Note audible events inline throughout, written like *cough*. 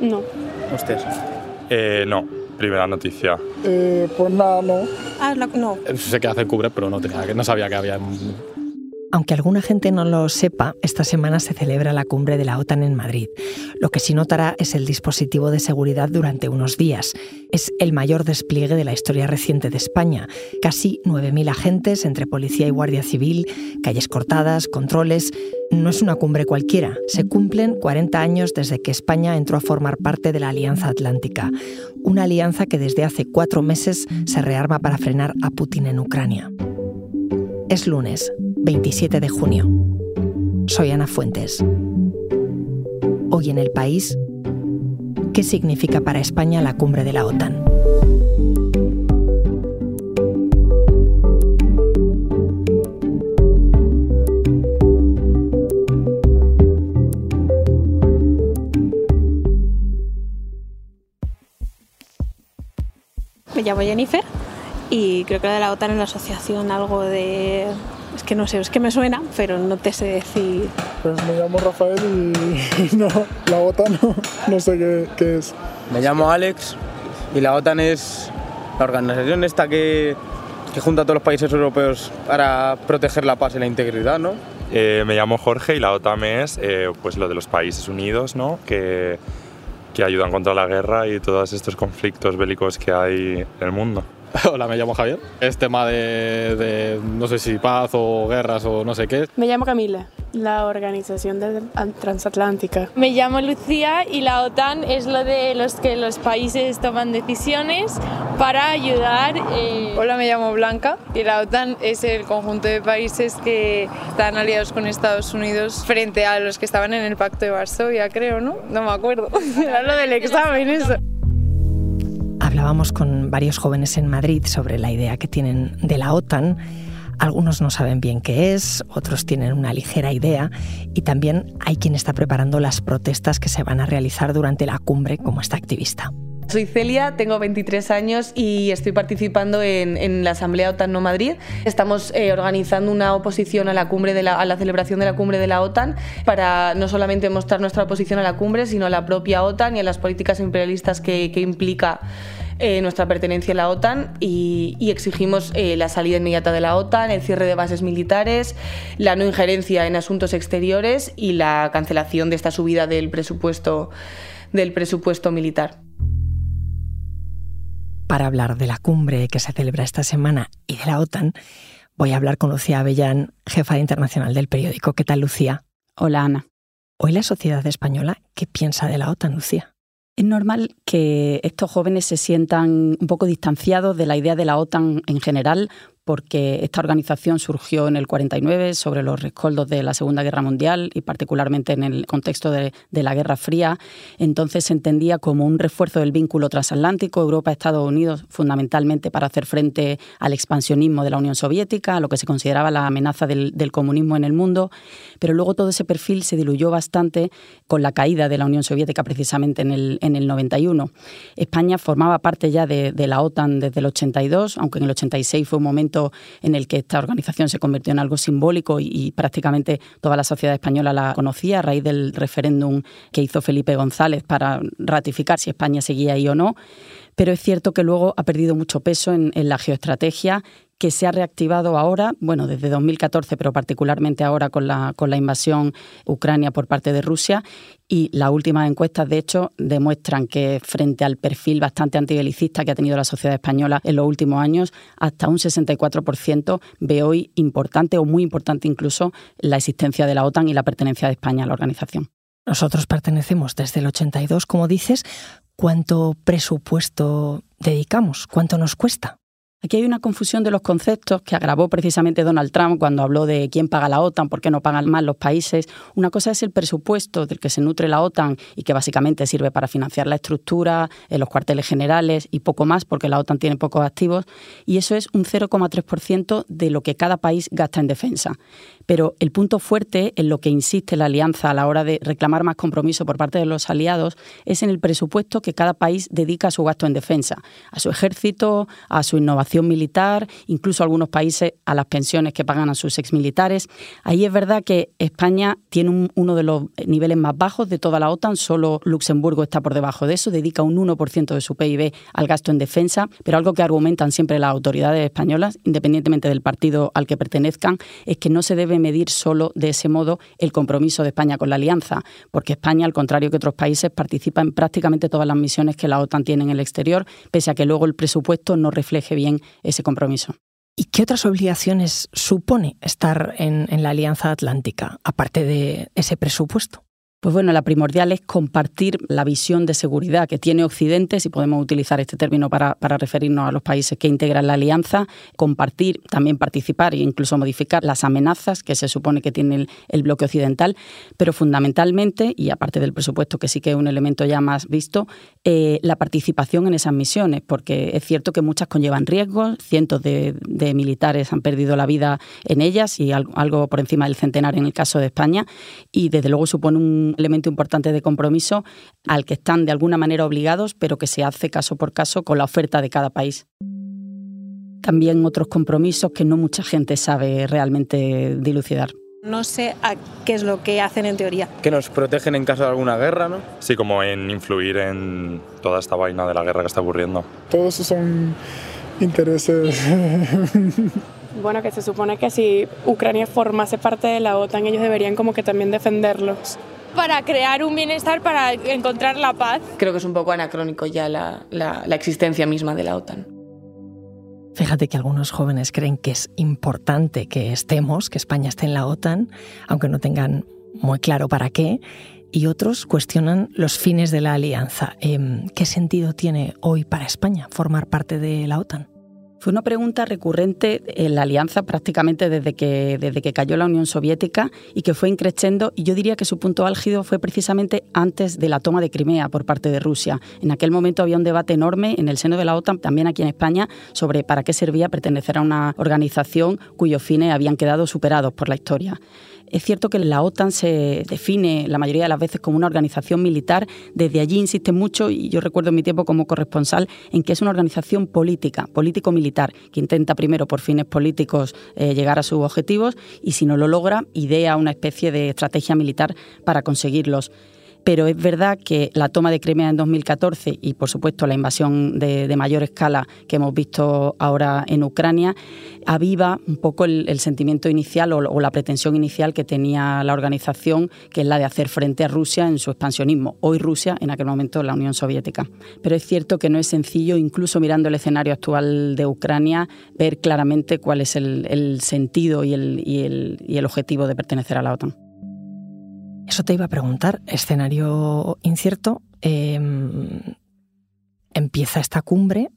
No. ¿Usted? Eh, no, primera noticia. Eh, pues nada, no. Ah, la- no. Sé que hace cubre, pero no, tenía, no sabía que había... Aunque alguna gente no lo sepa, esta semana se celebra la cumbre de la OTAN en Madrid. Lo que sí notará es el dispositivo de seguridad durante unos días. Es el mayor despliegue de la historia reciente de España. Casi 9.000 agentes entre policía y guardia civil, calles cortadas, controles. No es una cumbre cualquiera. Se cumplen 40 años desde que España entró a formar parte de la Alianza Atlántica. Una alianza que desde hace cuatro meses se rearma para frenar a Putin en Ucrania. Es lunes, 27 de junio. Soy Ana Fuentes. Hoy en el país, ¿qué significa para España la cumbre de la OTAN? Me llamo Jennifer y creo que lo de la OTAN es la asociación algo de... Es que no sé, es que me suena, pero no te sé decir. Pues me llamo Rafael y, no, la OTAN no, no sé qué, qué es. Me llamo Alex y la OTAN es la organización esta que, que junta a todos los países europeos para proteger la paz y la integridad, ¿no? Eh, me llamo Jorge y la OTAN es eh, pues lo de los países unidos, ¿no? Que, que ayudan contra la guerra y todos estos conflictos bélicos que hay en el mundo. *laughs* Hola, me llamo Javier. Es tema de, de no sé si paz o guerras o no sé qué. Me llamo Camila, la organización de- transatlántica. Me llamo Lucía y la OTAN es lo de los que los países toman decisiones para ayudar. eh, Hola, me llamo Blanca y la OTAN es el conjunto de países que están aliados con Estados Unidos frente a los que estaban en el Pacto de Varsovia, creo, ¿no? No me acuerdo. *laughs* Era lo del examen, eso. Hablábamos con varios jóvenes en Madrid sobre la idea que tienen de la OTAN. Algunos no saben bien qué es, otros tienen una ligera idea y también hay quien está preparando las protestas que se van a realizar durante la cumbre como esta activista. Soy Celia, tengo 23 años y estoy participando en, en la Asamblea OTAN No Madrid. Estamos eh, organizando una oposición a la, cumbre de la, a la celebración de la cumbre de la OTAN para no solamente mostrar nuestra oposición a la cumbre, sino a la propia OTAN y a las políticas imperialistas que, que implica eh, nuestra pertenencia a la OTAN y, y exigimos eh, la salida inmediata de la OTAN, el cierre de bases militares, la no injerencia en asuntos exteriores y la cancelación de esta subida del presupuesto, del presupuesto militar. Para hablar de la cumbre que se celebra esta semana y de la OTAN, voy a hablar con Lucía Avellán, jefa internacional del periódico. ¿Qué tal, Lucía? Hola, Ana. Hoy la sociedad española, ¿qué piensa de la OTAN, Lucía? Es normal que estos jóvenes se sientan un poco distanciados de la idea de la OTAN en general, porque esta organización surgió en el 49 sobre los rescoldos de la Segunda Guerra Mundial y particularmente en el contexto de, de la Guerra Fría. Entonces se entendía como un refuerzo del vínculo transatlántico Europa-Estados Unidos, fundamentalmente para hacer frente al expansionismo de la Unión Soviética, a lo que se consideraba la amenaza del, del comunismo en el mundo. Pero luego todo ese perfil se diluyó bastante con la caída de la Unión Soviética precisamente en el, en el 91. España formaba parte ya de, de la OTAN desde el 82, aunque en el 86 fue un momento en el que esta organización se convirtió en algo simbólico y, prácticamente toda la sociedad española la conocía a raíz del referéndum que hizo Felipe González para ratificar si España seguía ahí o no. Pero es cierto que luego ha perdido mucho peso en la geoestrategia que se ha reactivado ahora, bueno, desde 2014, pero particularmente ahora con la, con la invasión Ucrania por parte de Rusia. Y las últimas encuestas, de hecho, demuestran que frente al perfil bastante antibelicista que ha tenido la sociedad española en los últimos años, hasta un 64% ve hoy importante o muy importante incluso la existencia de la OTAN y la pertenencia de España a la organización. Nosotros pertenecemos desde el 82, como dices. ¿Cuánto presupuesto dedicamos? ¿Cuánto nos cuesta? Aquí hay una confusión de los conceptos que agravó precisamente Donald Trump cuando habló de quién paga la OTAN, por qué no pagan más los países. Una cosa es el presupuesto del que se nutre la OTAN y que básicamente sirve para financiar la estructura, los cuarteles generales y poco más, porque la OTAN tiene pocos activos, y eso es un 0,3% de lo que cada país gasta en defensa. Pero el punto fuerte en lo que insiste la alianza a la hora de reclamar más compromiso por parte de los aliados es en el presupuesto que cada país dedica a su gasto en defensa, a su ejército, a su innovación militar, incluso algunos países a las pensiones que pagan a sus exmilitares. Ahí es verdad que España tiene uno de los niveles más bajos de toda la OTAN, solo Luxemburgo está por debajo de eso, dedica un 1% de su PIB al gasto en defensa, pero algo que argumentan siempre las autoridades españolas, independientemente del partido al que pertenezcan, es que no se debe medir solo de ese modo el compromiso de España con la alianza, porque España, al contrario que otros países, participa en prácticamente todas las misiones que la OTAN tiene en el exterior, pese a que luego el presupuesto no refleje bien ese compromiso. ¿Y qué otras obligaciones supone estar en, la Alianza Atlántica, aparte de ese presupuesto? Pues bueno, la primordial es compartir la visión de seguridad que tiene Occidente, si podemos utilizar este término para, referirnos a los países que integran la alianza, compartir, también participar e incluso modificar las amenazas que se supone que tiene el, bloque occidental, pero fundamentalmente, y aparte del presupuesto que sí que es un elemento ya más visto, eh, la participación en esas misiones, porque es cierto que muchas conllevan riesgos, cientos de, militares han perdido la vida en ellas y algo, algo por encima del centenar en el caso de España, y desde luego supone un elemento importante de compromiso al que están de alguna manera obligados, pero que se hace caso por caso con la oferta de cada país. También otros compromisos que no mucha gente sabe realmente dilucidar. No sé a qué es lo que hacen en teoría. Que nos protegen en caso de alguna guerra, ¿no? Sí, como en influir en toda esta vaina de la guerra que está ocurriendo. Todos son intereses *laughs* bueno, que se supone que si Ucrania formase parte de la OTAN, ellos deberían como que también defenderlos para crear un bienestar, para encontrar la paz. Creo que es un poco anacrónico ya la, existencia misma de la OTAN. Fíjate que algunos jóvenes creen que es importante que estemos, que España esté en la OTAN, aunque no tengan muy claro para qué, y otros cuestionan los fines de la alianza. Em, ¿Qué sentido tiene hoy para España formar parte de la OTAN? Fue una pregunta recurrente en la alianza prácticamente desde que, desde que cayó la Unión Soviética y que fue increciendo y yo diría que su punto álgido fue precisamente antes de la toma de Crimea por parte de Rusia. En aquel momento había un debate enorme en el seno de la OTAN, también aquí en España, sobre para qué servía pertenecer a una organización cuyos fines habían quedado superados por la historia. Es cierto que la OTAN se define la mayoría de las veces como una organización militar. Desde allí insiste mucho, y yo recuerdo en mi tiempo como corresponsal, en que es una organización política, político-militar, que intenta primero por fines políticos eh, llegar a sus objetivos y si no lo logra, idea una especie de estrategia militar para conseguirlos pero es verdad que la toma de Crimea en 2014 y, por supuesto, la invasión de, mayor escala que hemos visto ahora en Ucrania aviva un poco el, sentimiento inicial o, la pretensión inicial que tenía la organización, que es la de hacer frente a Rusia en su expansionismo. Hoy Rusia, en aquel momento la Unión Soviética. Pero es cierto que no es sencillo, incluso mirando el escenario actual de Ucrania, ver claramente cuál es el, sentido y el objetivo de pertenecer a la OTAN. Eso te iba a preguntar. Escenario incierto. Em, empieza esta cumbre.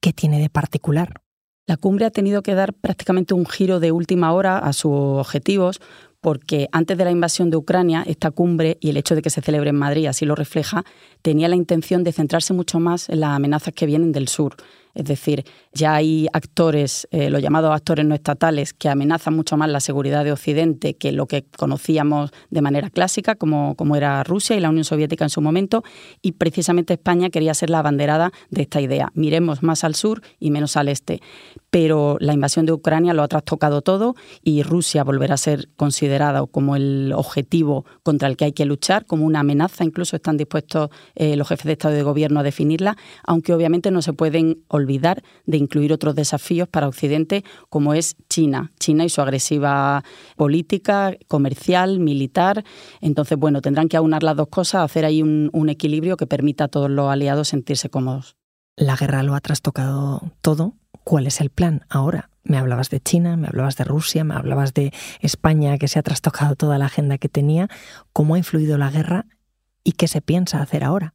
¿Qué tiene de particular? La cumbre ha tenido que dar prácticamente un giro de última hora a sus objetivos porque antes de la invasión de Ucrania, esta cumbre y el hecho de que se celebre en Madrid así lo refleja, tenía la intención de centrarse mucho más en las amenazas que vienen del sur, es decir, ya hay actores, eh, los llamados actores no estatales, que amenazan mucho más la seguridad de Occidente que lo que conocíamos de manera clásica, como, como era Rusia y la Unión Soviética en su momento, y precisamente España quería ser la abanderada de esta idea. Miremos más al sur y menos al este. Pero la invasión de Ucrania lo ha trastocado todo y Rusia volverá a ser considerada como el objetivo contra el que hay que luchar, como una amenaza, incluso están dispuestos eh, los jefes de Estado y de Gobierno a definirla, aunque obviamente no se pueden olvidar olvidar de incluir otros desafíos para Occidente, como es China, China y su agresiva política comercial, militar. Entonces, bueno, tendrán que aunar las dos cosas, hacer ahí un, un equilibrio que permita a todos los aliados sentirse cómodos. La guerra lo ha trastocado todo. ¿Cuál es el plan ahora? Me hablabas de China, me hablabas de Rusia, me hablabas de España, que se ha trastocado toda la agenda que tenía. ¿Cómo ha influido la guerra y qué se piensa hacer ahora?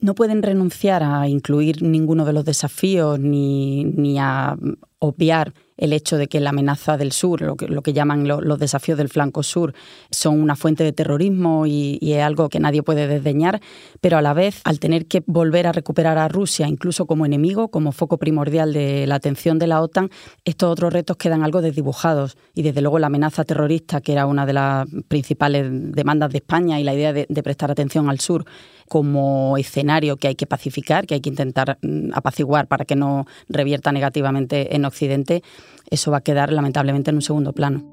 No pueden renunciar a incluir ninguno de los desafíos ni, ni a obviar el hecho de que la amenaza del sur, lo que, llaman los desafíos del flanco sur, son una fuente de terrorismo y, es algo que nadie puede desdeñar, pero a la vez, al tener que volver a recuperar a Rusia, incluso como enemigo, como foco primordial de la atención de la OTAN, estos otros retos quedan algo desdibujados. Y desde luego la amenaza terrorista, que era una de las principales demandas de España, y la idea de, de prestar atención al sur, como escenario que hay que pacificar, que hay que intentar mm, apaciguar para que no revierta negativamente en Occidente, eso va a quedar lamentablemente en un segundo plano.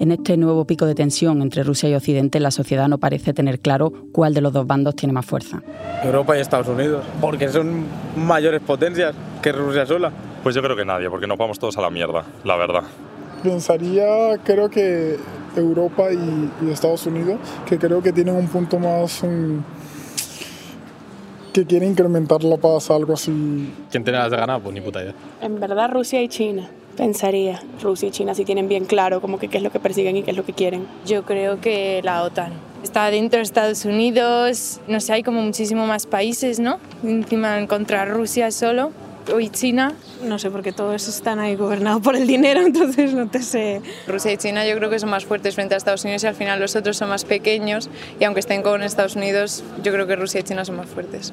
En este nuevo pico de tensión entre Rusia y Occidente, la sociedad no parece tener claro cuál de los dos bandos tiene más fuerza. Europa y Estados Unidos, porque son mayores potencias que Rusia sola. Pues yo creo que nadie, porque nos vamos todos a la mierda, la verdad. Pensaría, creo que Europa y, Estados Unidos, que creo que tienen un punto más que quiere incrementar la paz, algo así. ¿Quién tiene las de ganar? Pues ni puta idea. En verdad Rusia y China. Pensaría, Rusia y China si tienen bien claro como que qué es lo que persiguen y qué es lo que quieren. Yo creo que la OTAN. Está dentro de Estados Unidos, no sé, hay como muchísimo más países, ¿no? Encima contra Rusia solo y China. No sé, porque todos están ahí gobernados por el dinero, *laughs* entonces no te sé. Rusia y China yo creo que son más fuertes frente a Estados Unidos y al final los otros son más pequeños y aunque estén con Estados Unidos, yo creo que Rusia y China son más fuertes.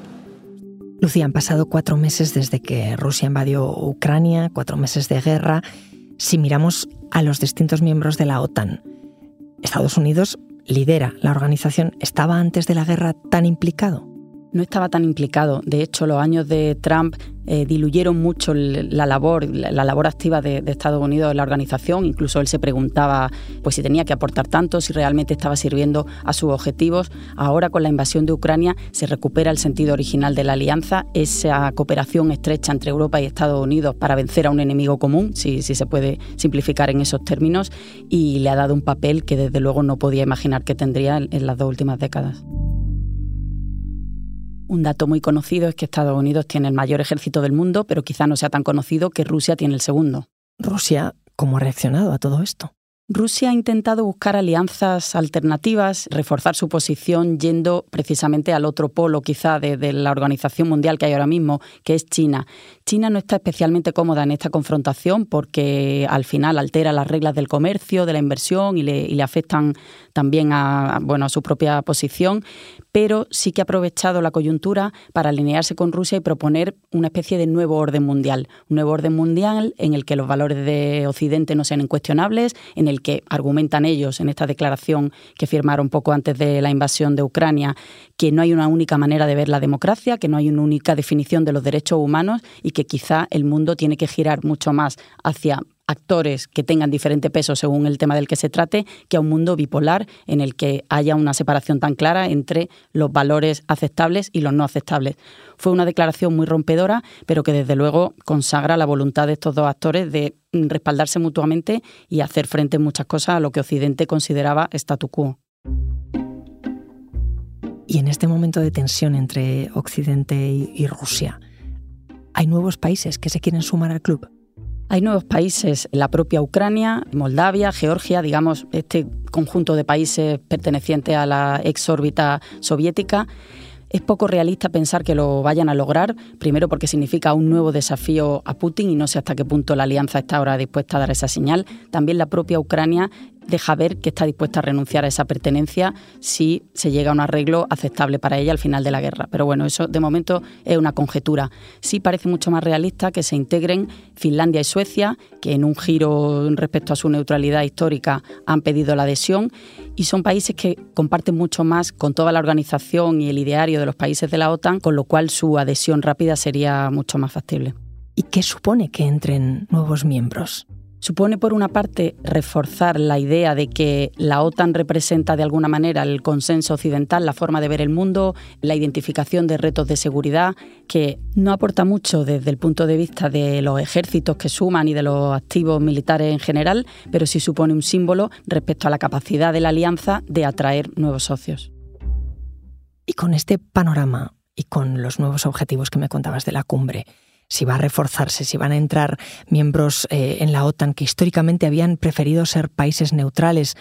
Lucía, han pasado cuatro meses desde que Rusia invadió Ucrania, cuatro meses de guerra. Si miramos a los distintos miembros de la OTAN, Estados Unidos lidera la organización. ¿Estaba antes de la guerra tan implicado? No estaba tan implicado. De hecho, los años de Trump eh, diluyeron mucho la labor, la, labor activa de, Estados Unidos en la organización. Incluso él se preguntaba pues, si tenía que aportar tanto, si realmente estaba sirviendo a sus objetivos. Ahora, con la invasión de Ucrania, se recupera el sentido original de la alianza, esa cooperación estrecha entre Europa y Estados Unidos para vencer a un enemigo común, si, si se puede simplificar en esos términos, y le ha dado un papel que desde luego no podía imaginar que tendría en las dos últimas décadas. Un dato muy conocido es que Estados Unidos tiene el mayor ejército del mundo, pero quizá no sea tan conocido que Rusia tiene el segundo. ¿Rusia cómo ha reaccionado a todo esto? Rusia ha intentado buscar alianzas alternativas, reforzar su posición yendo precisamente al otro polo quizá de, la organización mundial que hay ahora mismo, que es China. China no está especialmente cómoda en esta confrontación porque al final altera las reglas del comercio, de la inversión y le, afectan también a, bueno, a su propia posición, pero sí que ha aprovechado la coyuntura para alinearse con Rusia y proponer una especie de nuevo orden mundial. Un nuevo orden mundial en el que los valores de Occidente no sean incuestionables, en el que argumentan ellos en esta declaración que firmaron poco antes de la invasión de Ucrania, que no hay una única manera de ver la democracia, que no hay una única definición de los derechos humanos y que quizá el mundo tiene que girar mucho más hacia actores que tengan diferente peso según el tema del que se trate, que a un mundo bipolar en el que haya una separación tan clara entre los valores aceptables y los no aceptables. Fue una declaración muy rompedora, pero que desde luego consagra la voluntad de estos dos actores de respaldarse mutuamente y hacer frente en muchas cosas a lo que Occidente consideraba statu quo. Y en este momento de tensión entre Occidente y Rusia, ¿hay nuevos países que se quieren sumar al club? Hay nuevos países, la propia Ucrania, Moldavia, Georgia, digamos, este conjunto de países pertenecientes a la ex órbita soviética. Es poco realista pensar que lo vayan a lograr, primero porque significa un nuevo desafío a Putin y no sé hasta qué punto la alianza está ahora dispuesta a dar esa señal. También la propia Ucrania deja ver que está dispuesta a renunciar a esa pertenencia si se llega a un arreglo aceptable para ella al final de la guerra. Pero bueno, eso de momento es una conjetura. Sí parece mucho más realista que se integren Finlandia y Suecia, que en un giro respecto a su neutralidad histórica han pedido la adhesión, y son países que comparten mucho más con toda la organización y el ideario de los países de la OTAN, con lo cual su adhesión rápida sería mucho más factible. ¿Y qué supone que entren nuevos miembros? Supone, por una parte, reforzar la idea de que la OTAN representa de alguna manera el consenso occidental, la forma de ver el mundo, la identificación de retos de seguridad, que no aporta mucho desde el punto de vista de los ejércitos que suman y de los activos militares en general, pero sí supone un símbolo respecto a la capacidad de la alianza de atraer nuevos socios. Y con este panorama y con los nuevos objetivos que me contabas de la cumbre, si va a reforzarse, si van a entrar miembros eh, en la OTAN que históricamente habían preferido ser países neutrales.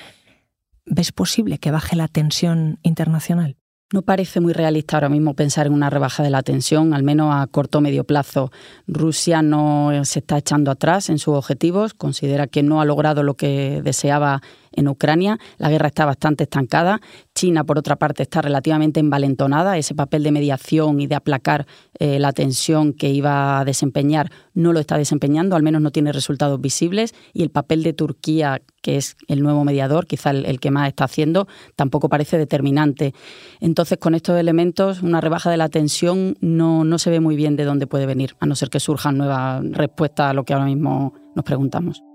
¿Ves posible que baje la tensión internacional? No parece muy realista ahora mismo pensar en una rebaja de la tensión, al menos a corto o medio plazo. Rusia no se está echando atrás en sus objetivos, considera que no ha logrado lo que deseaba en Ucrania. La guerra está bastante estancada. China, por otra parte, está relativamente envalentonada. Ese papel de mediación y de aplacar eh, la tensión que iba a desempeñar no lo está desempeñando, al menos no tiene resultados visibles. Y el papel de Turquía, que es el nuevo mediador, quizá el, que más está haciendo, tampoco parece determinante. Entonces, con estos elementos, una rebaja de la tensión no, no se ve muy bien de dónde puede venir, a no ser que surjan nuevas respuestas a lo que ahora mismo nos preguntamos.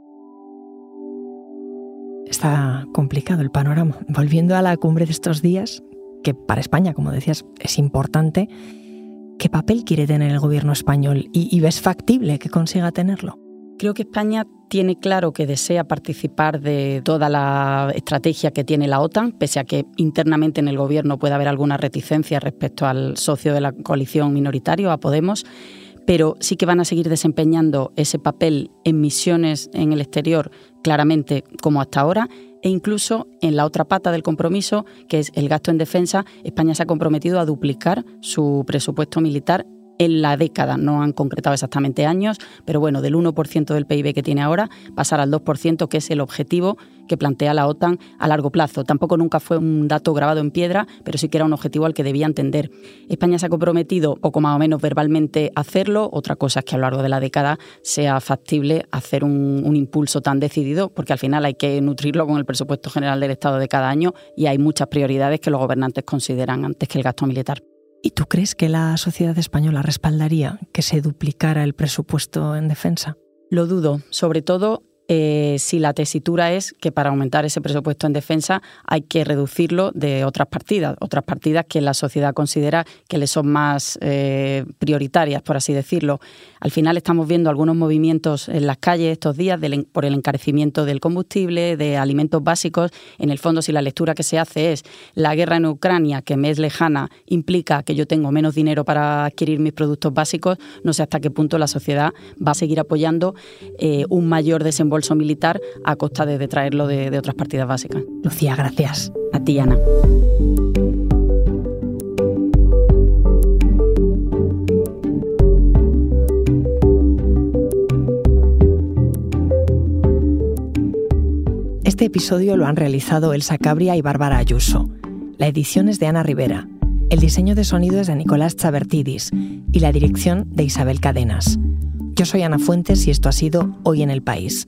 Está complicado el panorama. Volviendo a la cumbre de estos días, que para España, como decías, es importante, ¿qué papel quiere tener el gobierno español y, ves factible que consiga tenerlo? Creo que España tiene claro que desea participar de toda la estrategia que tiene la OTAN, pese a que internamente en el gobierno puede haber alguna reticencia respecto al socio de la coalición minoritario, a Podemos pero sí que van a seguir desempeñando ese papel en misiones en el exterior claramente como hasta ahora e incluso en la otra pata del compromiso, que es el gasto en defensa, España se ha comprometido a duplicar su presupuesto militar en la década. No han concretado exactamente años, pero bueno, del 1% del PIB que tiene ahora, pasar al 2%, que es el objetivo que plantea la OTAN a largo plazo. Tampoco nunca fue un dato grabado en piedra, pero sí que era un objetivo al que debía entender. España se ha comprometido, poco más o menos verbalmente, a hacerlo. Otra cosa es que a lo largo de la década sea factible hacer un, un impulso tan decidido, porque al final hay que nutrirlo con el presupuesto general del Estado de cada año y hay muchas prioridades que los gobernantes consideran antes que el gasto militar. ¿Y tú crees que la sociedad española respaldaría que se duplicara el presupuesto en defensa? Lo dudo, sobre todo eh, si la tesitura es que para aumentar ese presupuesto en defensa hay que reducirlo de otras partidas, otras partidas que la sociedad considera que le son más eh, prioritarias, por así decirlo. Al final estamos viendo algunos movimientos en las calles estos días por el encarecimiento del combustible, de alimentos básicos. En el fondo, si la lectura que se hace es la guerra en Ucrania, que me es lejana, implica que yo tengo menos dinero para adquirir mis productos básicos, no sé hasta qué punto la sociedad va a seguir apoyando eh, un mayor desembolso militar a costa de, traerlo de, de otras partidas básicas. Lucía, gracias. A ti, Ana. Este episodio lo han realizado Elsa Cabria y Bárbara Ayuso. La edición es de Ana Rivera. El diseño de sonido es de Nicolás Chabertidis y la dirección de Isabel Cadenas. Yo soy Ana Fuentes y esto ha sido Hoy en el País.